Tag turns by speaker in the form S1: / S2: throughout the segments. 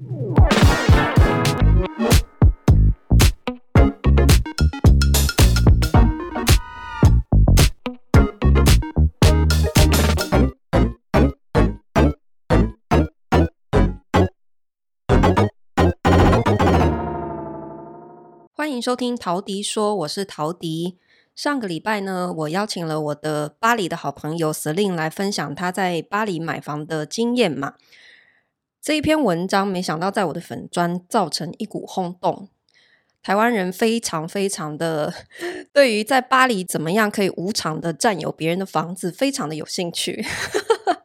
S1: 欢迎收听陶迪说，我是陶迪。上个礼拜呢，我邀请了我的巴黎的好朋友 Celine 来分享他在巴黎买房的经验嘛。这一篇文章没想到在我的粉专造成一股轰动，台湾人非常非常的 对于在巴黎怎么样可以无偿的占有别人的房子非常的有兴趣，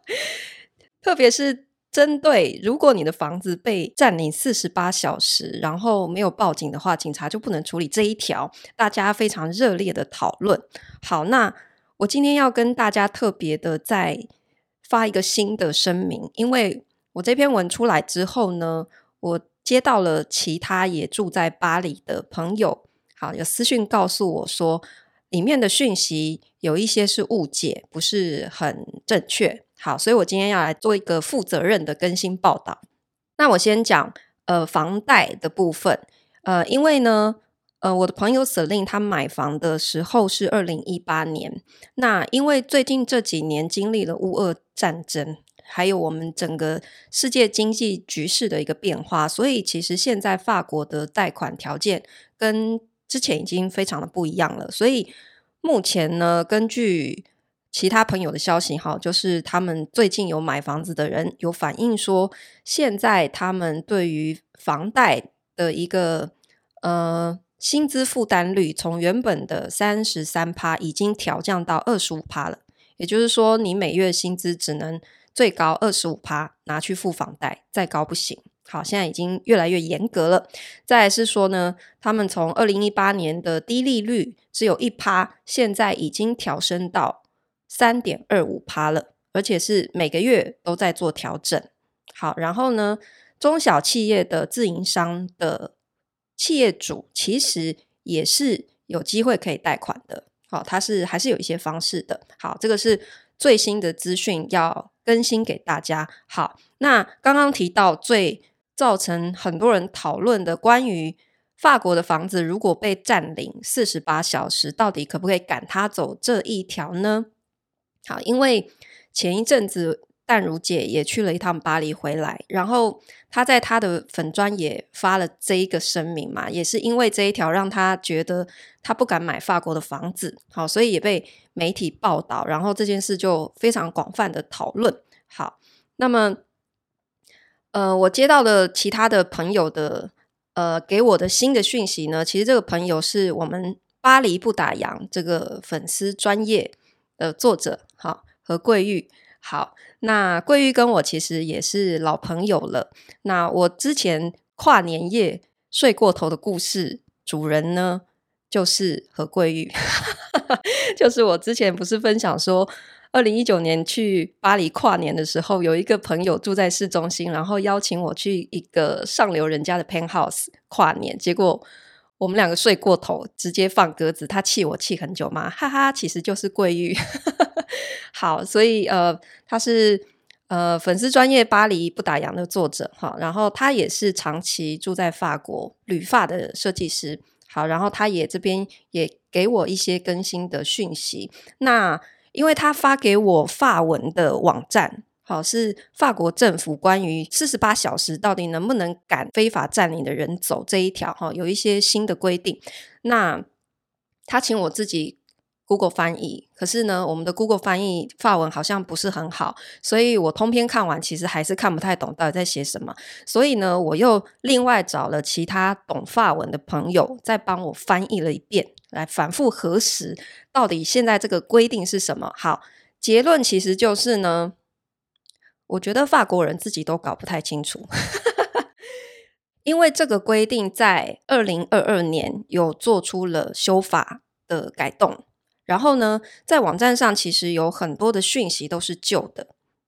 S1: 特别是。针对如果你的房子被占领四十八小时，然后没有报警的话，警察就不能处理这一条，大家非常热烈的讨论。好，那我今天要跟大家特别的再发一个新的声明，因为我这篇文出来之后呢，我接到了其他也住在巴黎的朋友，好，有私讯告诉我说，里面的讯息有一些是误解，不是很正确。好，所以我今天要来做一个负责任的更新报道。那我先讲呃房贷的部分，呃，因为呢，呃，我的朋友 Celine 他买房的时候是二零一八年，那因为最近这几年经历了乌俄战争，还有我们整个世界经济局势的一个变化，所以其实现在法国的贷款条件跟之前已经非常的不一样了。所以目前呢，根据其他朋友的消息哈，就是他们最近有买房子的人有反映说，现在他们对于房贷的一个呃薪资负担率，从原本的三十三趴已经调降到二十五趴了。也就是说，你每月薪资只能最高二十五趴拿去付房贷，再高不行。好，现在已经越来越严格了。再是说呢，他们从二零一八年的低利率只有一趴，现在已经调升到。三点二五趴了，而且是每个月都在做调整。好，然后呢，中小企业的自营商的企业主其实也是有机会可以贷款的。好，它是还是有一些方式的。好，这个是最新的资讯要更新给大家。好，那刚刚提到最造成很多人讨论的关于法国的房子如果被占领四十八小时，到底可不可以赶他走这一条呢？好，因为前一阵子淡如姐也去了一趟巴黎回来，然后她在她的粉专也发了这一个声明嘛，也是因为这一条让她觉得她不敢买法国的房子，好，所以也被媒体报道，然后这件事就非常广泛的讨论。好，那么呃，我接到了其他的朋友的呃给我的新的讯息呢，其实这个朋友是我们巴黎不打烊这个粉丝专业的作者。好，何桂玉。好，那桂玉跟我其实也是老朋友了。那我之前跨年夜睡过头的故事，主人呢就是何桂玉，就是我之前不是分享说，二零一九年去巴黎跨年的时候，有一个朋友住在市中心，然后邀请我去一个上流人家的 penthouse 跨年，结果。我们两个睡过头，直接放鸽子，他气我气很久嘛，哈哈，其实就是桂玉。好，所以呃，他是呃粉丝专业巴黎不打烊的作者哈，然后他也是长期住在法国旅法的设计师。好，然后他也这边也给我一些更新的讯息。那因为他发给我法文的网站。好，是法国政府关于四十八小时到底能不能赶非法占领的人走这一条，哈，有一些新的规定。那他请我自己 Google 翻译，可是呢，我们的 Google 翻译法文好像不是很好，所以我通篇看完，其实还是看不太懂到底在写什么。所以呢，我又另外找了其他懂法文的朋友，再帮我翻译了一遍，来反复核实到底现在这个规定是什么。好，结论其实就是呢。我觉得法国人自己都搞不太清楚，因为这个规定在二零二二年有做出了修法的改动，然后呢，在网站上其实有很多的讯息都是旧的。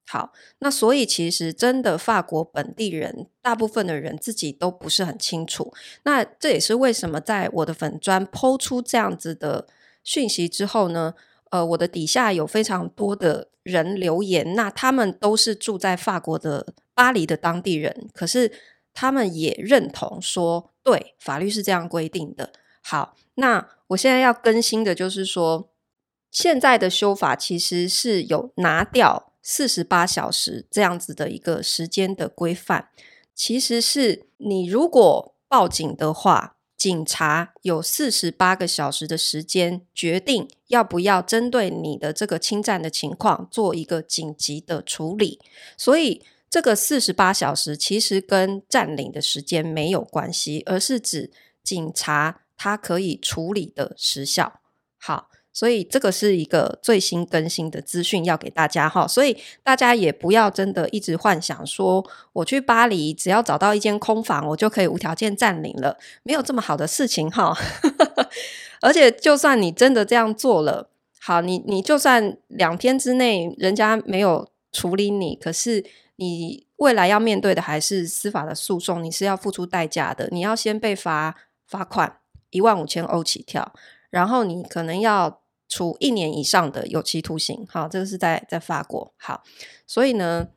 S1: 好，那所以其实真的法国本地人大部分的人自己都不是很清楚。那这也是为什么在我的粉专 PO 出这样子的讯息之后呢，呃，我的底下有非常多的人留言，那他们都是住在法国的巴黎的当地人，可是他们也认同说，对，法律是这样规定的。好，那我现在要更新的就是说，现在的修法其实是有拿掉四十八小时这样子的一个时间的规范，其实是你如果报警的话。警察有四十八个小时的时间决定要不要针对你的这个侵占的情况做一个紧急的处理，所以这个四十八小时其实跟占领的时间没有关系，而是指警察他可以处理的时效。好。所以这个是一个最新更新的资讯要给大家哈，所以大家也不要真的一直幻想说我去巴黎只要找到一间空房，我就可以无条件占领了，没有这么好的事情哈。而且就算你真的这样做了，好，你你就算两天之内人家没有处理你，可是你未来要面对的还是司法的诉讼，你是要付出代价的，你要先被罚罚款一万五千欧起跳，然后你可能要。处一年以上的有期徒刑，好，这个是在在法国，好，所以呢，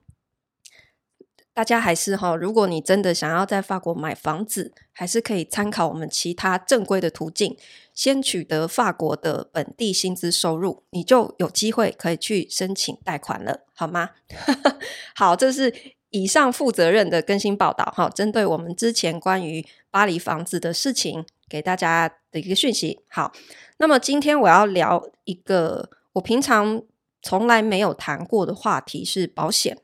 S1: 大家还是哈，如果你真的想要在法国买房子，还是可以参考我们其他正规的途径，先取得法国的本地薪资收入，你就有机会可以去申请贷款了，好吗？好，这是以上负责任的更新报道，哈，针对我们之前关于巴黎房子的事情，给大家的一个讯息，好。那么今天我要聊一个我平常从来没有谈过的话题，是保险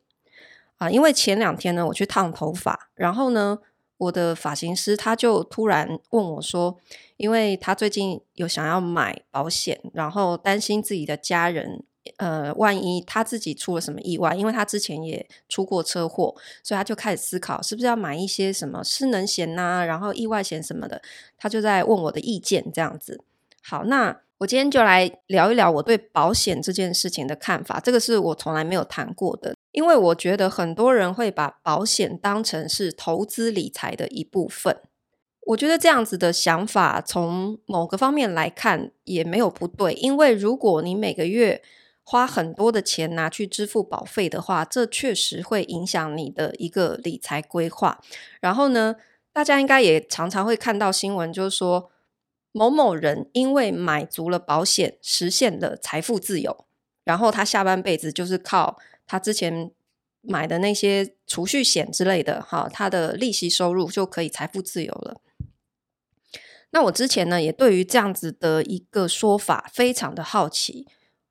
S1: 啊。因为前两天呢，我去烫头发，然后呢，我的发型师他就突然问我说，因为他最近有想要买保险，然后担心自己的家人，呃，万一他自己出了什么意外，因为他之前也出过车祸，所以他就开始思考是不是要买一些什么失能险呐，然后意外险什么的，他就在问我的意见这样子。好，那我今天就来聊一聊我对保险这件事情的看法。这个是我从来没有谈过的，因为我觉得很多人会把保险当成是投资理财的一部分。我觉得这样子的想法，从某个方面来看也没有不对。因为如果你每个月花很多的钱拿去支付保费的话，这确实会影响你的一个理财规划。然后呢，大家应该也常常会看到新闻，就是说，某某人因为买足了保险，实现了财富自由，然后他下半辈子就是靠他之前买的那些储蓄险之类的，哈，他的利息收入就可以财富自由了。那我之前呢，也对于这样子的一个说法非常的好奇，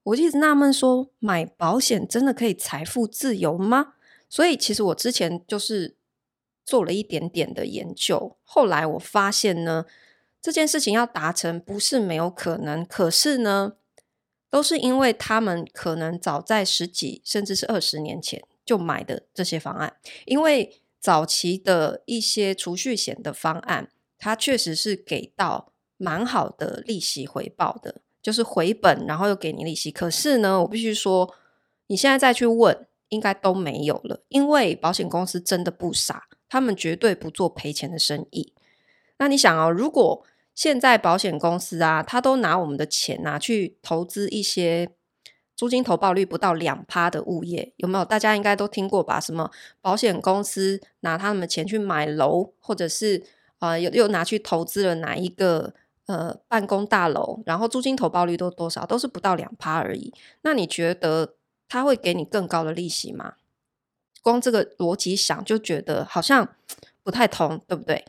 S1: 我一直纳闷说，买保险真的可以财富自由吗？所以其实我之前就是做了一点点的研究，后来我发现呢。这件事情要达成不是没有可能，可是呢，都是因为他们可能早在十几甚至是二十年前就买的这些方案，因为早期的一些储蓄险的方案，它确实是给到蛮好的利息回报的，就是回本然后又给你利息。可是呢，我必须说，你现在再去问，应该都没有了，因为保险公司真的不傻，他们绝对不做赔钱的生意。那你想哦，如果现在保险公司啊，他都拿我们的钱拿去投资一些租金投报率不到两趴的物业，有没有？大家应该都听过吧？什么保险公司拿他们的钱去买楼，或者是呃又又拿去投资了哪一个呃办公大楼，然后租金投报率都多少？都是不到两趴而已。那你觉得他会给你更高的利息吗？光这个逻辑想就觉得好像不太通，对不对？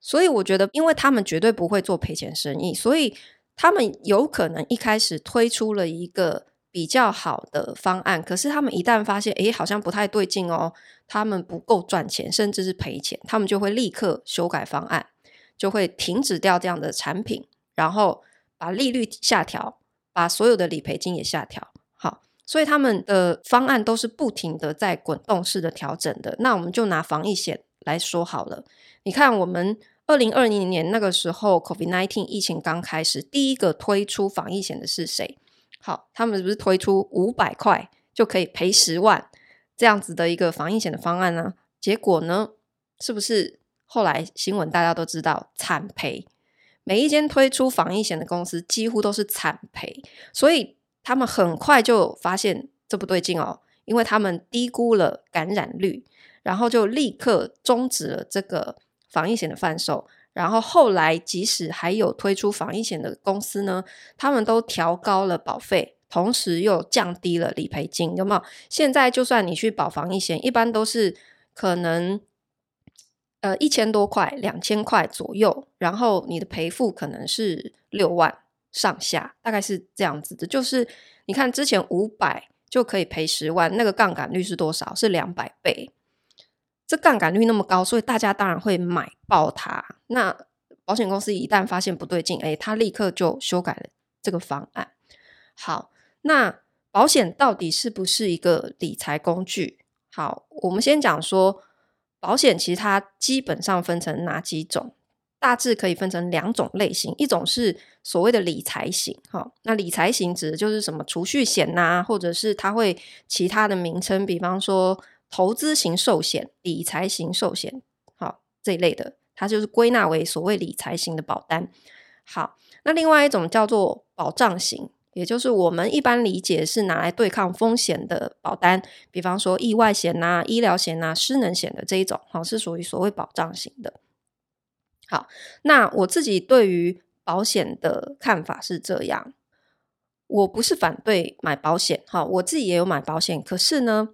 S1: 所以我觉得，因为他们绝对不会做赔钱生意，所以他们有可能一开始推出了一个比较好的方案，可是他们一旦发现，诶，好像不太对劲哦，他们不够赚钱，甚至是赔钱，他们就会立刻修改方案，就会停止掉这样的产品，然后把利率下调，把所有的理赔金也下调。好，所以他们的方案都是不停的在滚动式的调整的。那我们就拿防疫险来说好了，你看我们。二零二零年那个时候，COVID-19 疫情刚开始，第一个推出防疫险的是谁？好，他们不是推出五百块就可以赔十万这样子的一个防疫险的方案呢？结果呢，是不是后来新闻大家都知道惨赔？每一间推出防疫险的公司几乎都是惨赔，所以他们很快就发现这不对劲哦，因为他们低估了感染率，然后就立刻终止了这个防疫险的贩售。然后后来，即使还有推出防疫险的公司呢，他们都调高了保费，同时又降低了理赔金，有没有？现在就算你去保防疫险，一般都是可能。呃，一千多块、两千块左右，然后你的赔付可能是六万上下，大概是这样子的。就是你看之前五百就可以赔十万，那个杠杆率是多少？是两百倍。这杠杆率那么高，所以大家当然会买爆它。那保险公司一旦发现不对劲，诶，他立刻就修改了这个方案。好，那保险到底是不是一个理财工具？好，我们先讲说。保险其实它基本上分成哪几种？大致可以分成两种类型，一种是所谓的理财型，哈，那理财型指的就是什么储蓄险呐、或者是它会其他的名称，比方说投资型寿险、理财型寿险，好，这一类的，它就是归纳为所谓理财型的保单。好，那另外一种叫做保障型。也就是我们一般理解是拿来对抗风险的保单，比方说意外险呐、啊、医疗险呐、啊、失能险的这一种，好，是属于所谓保障型的。好，那我自己对于保险的看法是这样，我不是反对买保险，好，我自己也有买保险，可是呢，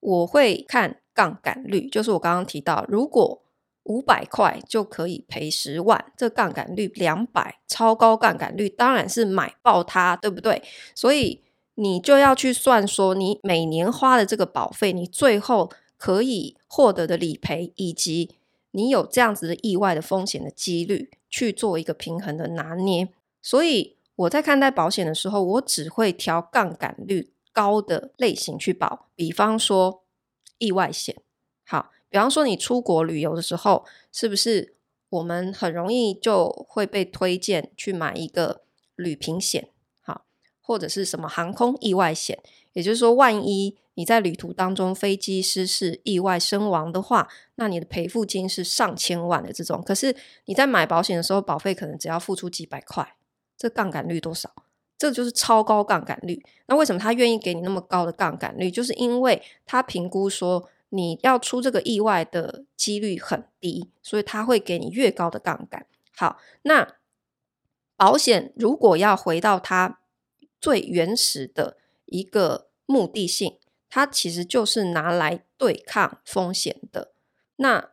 S1: 我会看杠杆率，就是我刚刚提到，如果五百块就可以赔十万，这杠杆率两百，超高杠杆率，当然是买爆它，对不对？所以你就要去算说，你每年花的这个保费，你最后可以获得的理赔，以及你有这样子的意外的风险的几率，去做一个平衡的拿捏。所以我在看待保险的时候，我只会挑杠杆率高的类型去保，比方说意外险，好。比方说，你出国旅游的时候，是不是我们很容易就会被推荐去买一个旅平险，好，或者是什么航空意外险？也就是说，万一你在旅途当中飞机失事、意外身亡的话，那你的赔付金是上千万的这种。可是你在买保险的时候，保费可能只要付出几百块，这杠杆率多少？这就是超高杠杆率。那为什么他愿意给你那么高的杠杆率？就是因为他评估说。你要出这个意外的几率很低，所以他会给你越高的杠杆。好，那保险如果要回到它最原始的一个目的性，它其实就是拿来对抗风险的。那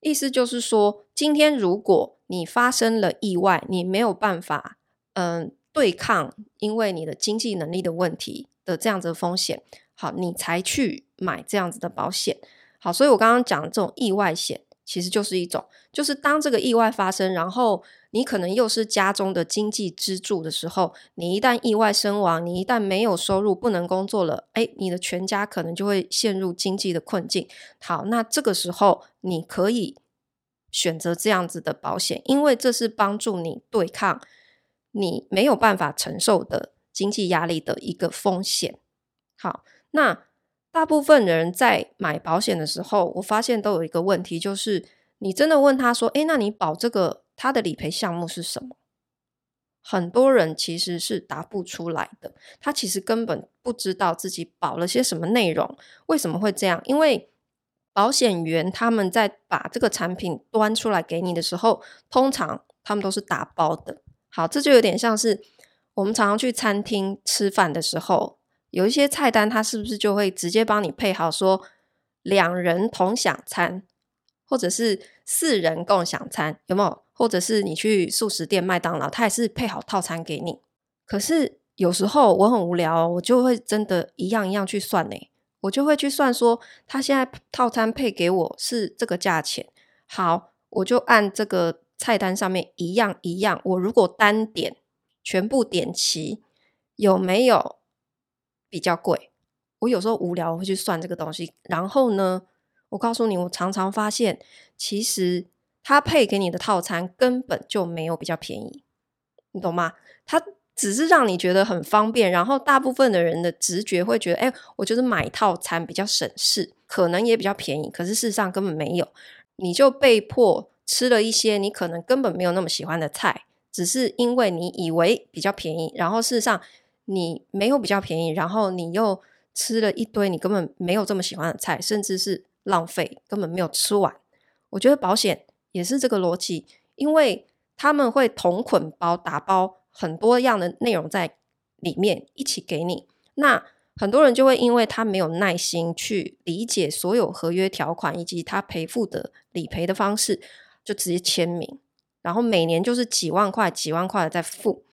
S1: 意思就是说，今天如果你发生了意外，你没有办法，嗯，对抗，因为你的经济能力的问题的这样子的风险。好，你才去买这样子的保险。好，所以我刚刚讲的这种意外险，其实就是一种，就是当这个意外发生，然后你可能又是家中的经济支柱的时候，你一旦意外身亡，你一旦没有收入，不能工作了，哎，你的全家可能就会陷入经济的困境。好，那这个时候你可以选择这样子的保险，因为这是帮助你对抗你没有办法承受的经济压力的一个风险。好。那大部分人在买保险的时候，我发现都有一个问题，就是你真的问他说：“诶，那你保这个，他的理赔项目是什么？”很多人其实是答不出来的，他其实根本不知道自己保了些什么内容。为什么会这样？因为保险员他们在把这个产品端出来给你的时候，通常他们都是打包的。好，这就有点像是我们常常去餐厅吃饭的时候。有一些菜单，它是不是就会直接帮你配好，说两人同享餐，或者是四人共享餐，有没有？或者是你去素食店麦当劳，它也是配好套餐给你。可是有时候我很无聊，我就会真的一样一样去算呢，我就会去算说，他现在套餐配给我是这个价钱，好，我就按这个菜单上面一样一样，我如果单点全部点齐，有没有？比较贵，我有时候无聊我会去算这个东西。然后呢，我告诉你，我常常发现，其实他配给你的套餐根本就没有比较便宜，你懂吗？他只是让你觉得很方便。然后大部分的人的直觉会觉得，哎，我就是买套餐比较省事，可能也比较便宜。可是事实上根本没有，你就被迫吃了一些你可能根本没有那么喜欢的菜，只是因为你以为比较便宜，然后事实上。你没有比较便宜，然后你又吃了一堆你根本没有这么喜欢的菜，甚至是浪费，根本没有吃完。我觉得保险也是这个逻辑，因为他们会同捆包打包很多样的内容在里面一起给你。那很多人就会因为他没有耐心去理解所有合约条款以及他赔付的理赔的方式，就直接签名，然后每年就是几万块、几万块的在付。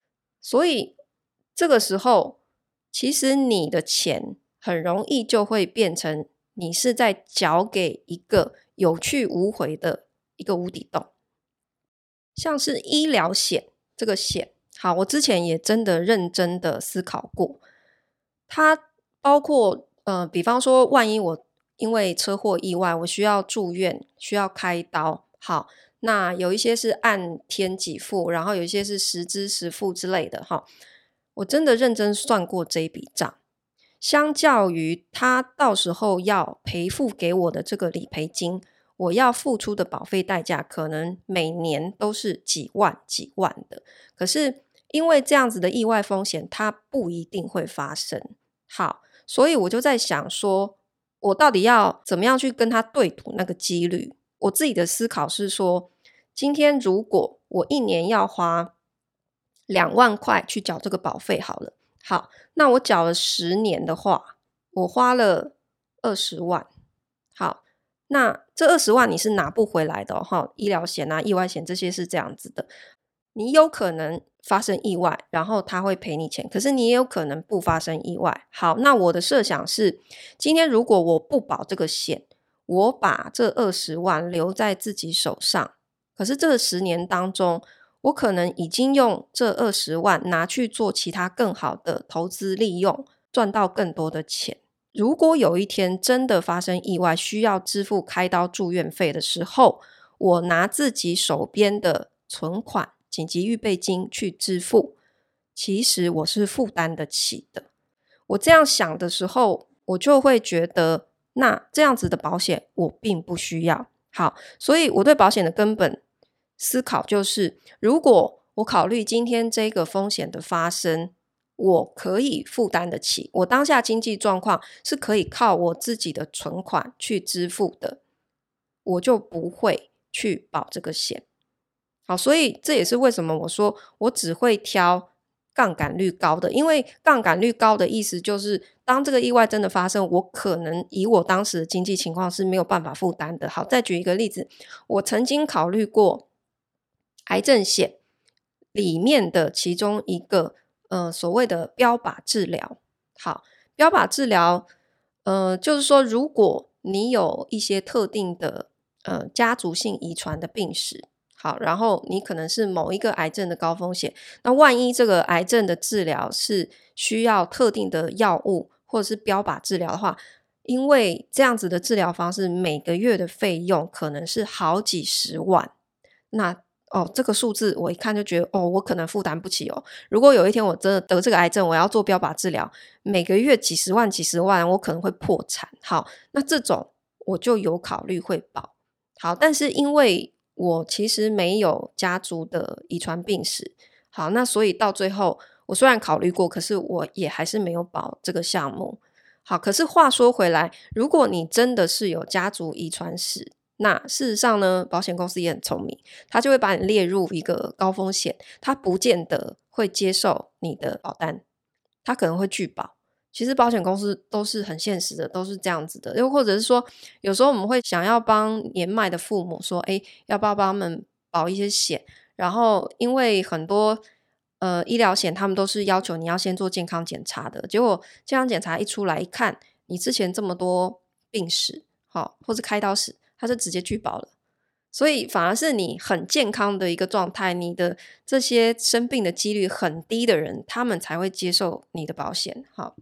S1: 所以这个时候，其实你的钱很容易就会变成你是在缴给一个有去无回的一个无底洞。像是医疗险这个险，好，我之前也真的认真的思考过，它包括呃，比方说，万一我因为车祸意外，我需要住院，需要开刀，好。那有一些是按天给付，然后有一些是实支实付之类的哈。我真的认真算过这一笔账，相较于他到时候要赔付给我的这个理赔金，我要付出的保费代价可能每年都是几万几万的。可是因为这样子的意外风险，它不一定会发生。好，所以我就在想说，我到底要怎么样去跟他对赌那个几率？我自己的思考是说，今天如果我一年要花两万块去缴这个保费，好了，好，那我缴了十年的话，我花了二十万，好，那这二十万你是拿不回来的哦，哈，医疗险啊、意外险这些是这样子的，你有可能发生意外，然后他会赔你钱，可是你也有可能不发生意外。好，那我的设想是，今天如果我不保这个险。我把这二十万留在自己手上，可是这十年当中，我可能已经用这二十万拿去做其他更好的投资利用，赚到更多的钱。如果有一天真的发生意外，需要支付开刀住院费的时候，我拿自己手边的存款、紧急预备金去支付，其实我是负担得起的。我这样想的时候，我就会觉得。那这样子的保险我并不需要。好，所以我对保险的根本思考就是，如果我考虑今天这个风险的发生，我可以负担得起，我当下经济状况是可以靠我自己的存款去支付的，我就不会去保这个险。好，所以这也是为什么我说我只会挑。杠杆率高的，因为杠杆率高的意思就是，当这个意外真的发生，我可能以我当时的经济情况是没有办法负担的。好，再举一个例子，我曾经考虑过癌症险里面的其中一个，呃，所谓的标靶治疗。好，标靶治疗，呃，就是说，如果你有一些特定的，呃，家族性遗传的病史。好，然后你可能是某一个癌症的高风险，那万一这个癌症的治疗是需要特定的药物或者是标靶治疗的话，因为这样子的治疗方式每个月的费用可能是好几十万，那哦，这个数字我一看就觉得哦，我可能负担不起哦。如果有一天我真的得这个癌症，我要做标靶治疗，每个月几十万、几十万，我可能会破产。好，那这种我就有考虑会保。好，但是因为我其实没有家族的遗传病史，好，那所以到最后，我虽然考虑过，可是我也还是没有保这个项目。好，可是话说回来，如果你真的是有家族遗传史，那事实上呢，保险公司也很聪明，他就会把你列入一个高风险，他不见得会接受你的保单，他可能会拒保。其实保险公司都是很现实的，都是这样子的。又或者是说，有时候我们会想要帮年迈的父母说：“诶，要不要帮他们保一些险？”然后因为很多呃医疗险，他们都是要求你要先做健康检查的。结果健康检查一出来一看，你之前这么多病史，好，或是开刀史，他是直接拒保了。所以反而是你很健康的一个状态，你的这些生病的几率很低的人，他们才会接受你的保险。好。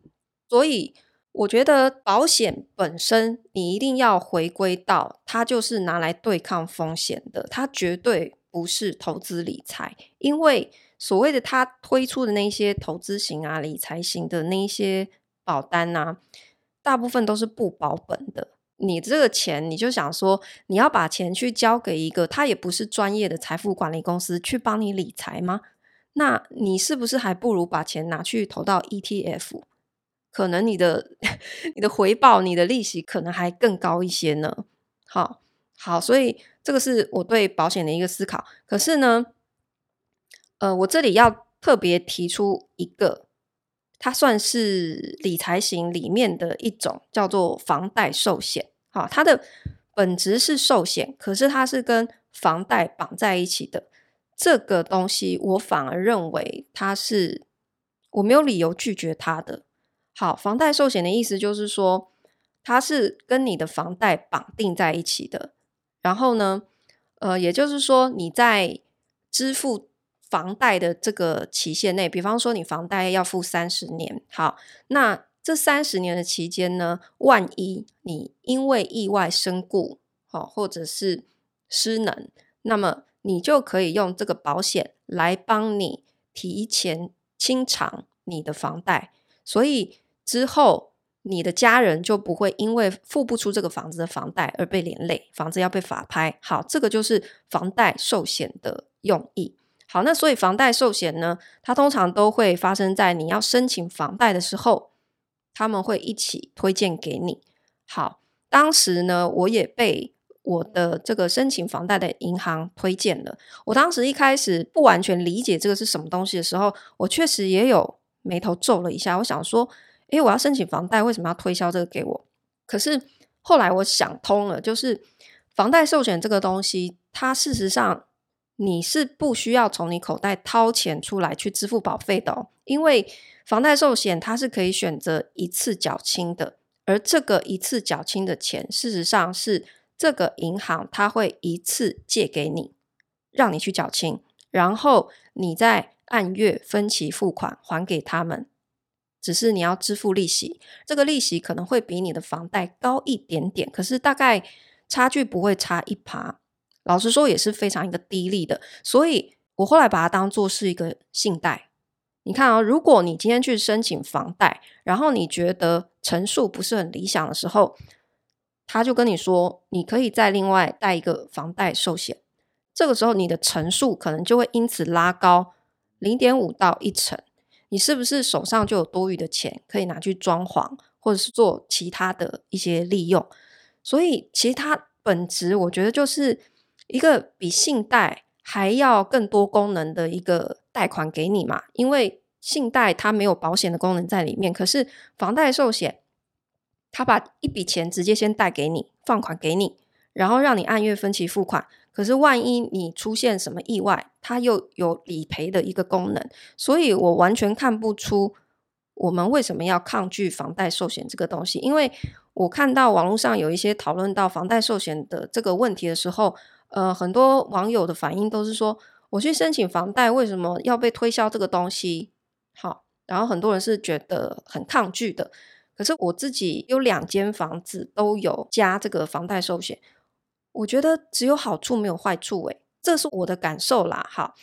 S1: 所以，我觉得保险本身，你一定要回归到它就是拿来对抗风险的，它绝对不是投资理财。因为所谓的他推出的那些投资型啊、理财型的那一些保单啊，大部分都是不保本的。你这个钱，你就想说，你要把钱去交给一个他也不是专业的财富管理公司去帮你理财吗？那你是不是还不如把钱拿去投到 ETF？可能你的 你的回报、你的利息可能还更高一些呢。好，好，所以这个是我对保险的一个思考。可是呢，呃，我这里要特别提出一个，它算是理财型里面的一种，叫做房贷寿险。好，它的本质是寿险，可是它是跟房贷绑在一起的。这个东西，我反而认为它是我没有理由拒绝它的。好，房贷寿险的意思就是说，它是跟你的房贷绑定在一起的。然后呢，呃，也就是说你在支付房贷的这个期限内，比方说你房贷要付三十年，好，那这三十年的期间呢，万一你因为意外身故，好，或者是失能，那么你就可以用这个保险来帮你提前清偿你的房贷，所以之后你的家人就不会因为付不出这个房子的房贷而被连累，房子要被法拍。好，这个就是房贷寿险的用意。好，那所以房贷寿险呢，它通常都会发生在你要申请房贷的时候，他们会一起推荐给你。好，当时呢，我也被。我的这个申请房贷的银行推荐了。我当时一开始不完全理解这个是什么东西的时候，我确实也有眉头皱了一下。我想说，诶，我要申请房贷，为什么要推销这个给我？可是后来我想通了，就是房贷寿险这个东西，它事实上你是不需要从你口袋掏钱出来去支付保费的哦，因为房贷寿险它是可以选择一次缴清的，而这个一次缴清的钱，事实上是。这个银行它会一次借给你，让你去缴清，然后你再按月分期付款还给他们。只是你要支付利息，这个利息可能会比你的房贷高一点点，可是大概差距不会差一趴。老实说，也是非常一个低利的。所以我后来把它当做是一个信贷。你看啊，如果你今天去申请房贷，然后你觉得成数不是很理想的时候，他就跟你说，你可以再另外带一个房贷寿险，这个时候你的成数可能就会因此拉高零点五到一成，你是不是手上就有多余的钱可以拿去装潢，或者是做其他的一些利用？所以其实它本质我觉得就是一个比信贷还要更多功能的一个贷款给你嘛，因为信贷它没有保险的功能在里面，可是房贷寿险。他把一笔钱直接先贷给你，放款给你，然后让你按月分期付款。可是万一你出现什么意外，它又有理赔的一个功能。所以我完全看不出我们为什么要抗拒房贷寿险这个东西。因为我看到网络上有一些讨论到房贷寿险的这个问题的时候，呃，很多网友的反应都是说，我去申请房贷，为什么要被推销这个东西？好，然后很多人是觉得很抗拒的。可是我自己有两间房子都有加这个房贷寿险，我觉得只有好处没有坏处，诶，这是我的感受啦。好，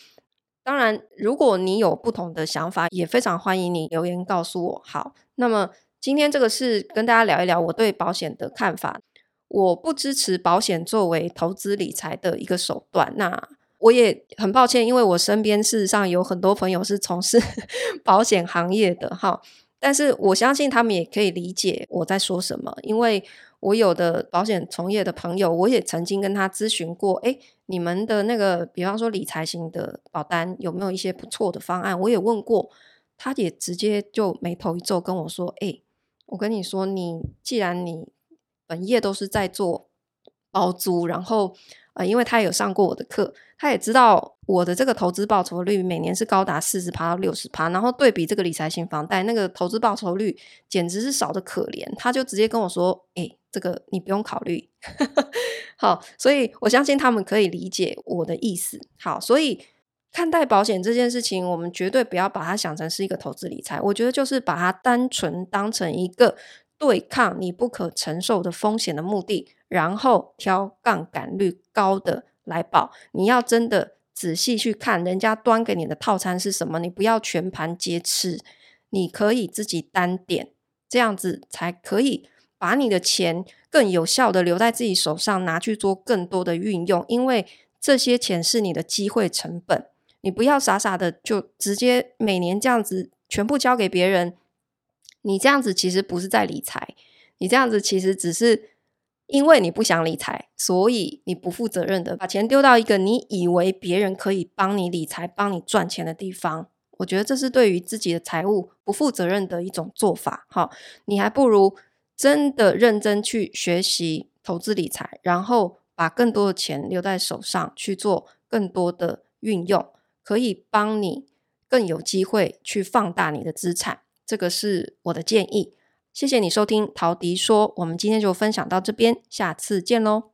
S1: 当然如果你有不同的想法，也非常欢迎你留言告诉我。好，那么今天这个是跟大家聊一聊我对保险的看法。我不支持保险作为投资理财的一个手段。那我也很抱歉，因为我身边事实上有很多朋友是从事 保险行业的。哈。但是我相信他们也可以理解我在说什么，因为我有的保险从业的朋友，我也曾经跟他咨询过，诶，你们的那个，比方说理财型的保单有没有一些不错的方案？我也问过，他也直接就眉头一皱跟我说，诶，我跟你说，你既然你本业都是在做包租，然后。呃，因为他有上过我的课，他也知道我的这个投资报酬率每年是高达四十趴到六十趴，然后对比这个理财型房贷，那个投资报酬率简直是少得可怜。他就直接跟我说：“哎、这个你不用考虑。”好，所以我相信他们可以理解我的意思。好，所以看待保险这件事情，我们绝对不要把它想成是一个投资理财，我觉得就是把它单纯当成一个对抗你不可承受的风险的目的。然后挑杠杆率高的来保，你要真的仔细去看人家端给你的套餐是什么，你不要全盘皆吃，你可以自己单点，这样子才可以把你的钱更有效的留在自己手上，拿去做更多的运用，因为这些钱是你的机会成本，你不要傻傻的就直接每年这样子全部交给别人，你这样子其实不是在理财，你这样子其实只是因为你不想理财，所以你不负责任的把钱丢到一个你以为别人可以帮你理财、帮你赚钱的地方。我觉得这是对于自己的财务不负责任的一种做法。好，你还不如真的认真去学习投资理财，然后把更多的钱留在手上去做更多的运用，可以帮你更有机会去放大你的资产。这个是我的建议，谢谢你收听陶迪说，我们今天就分享到这边，下次见喽。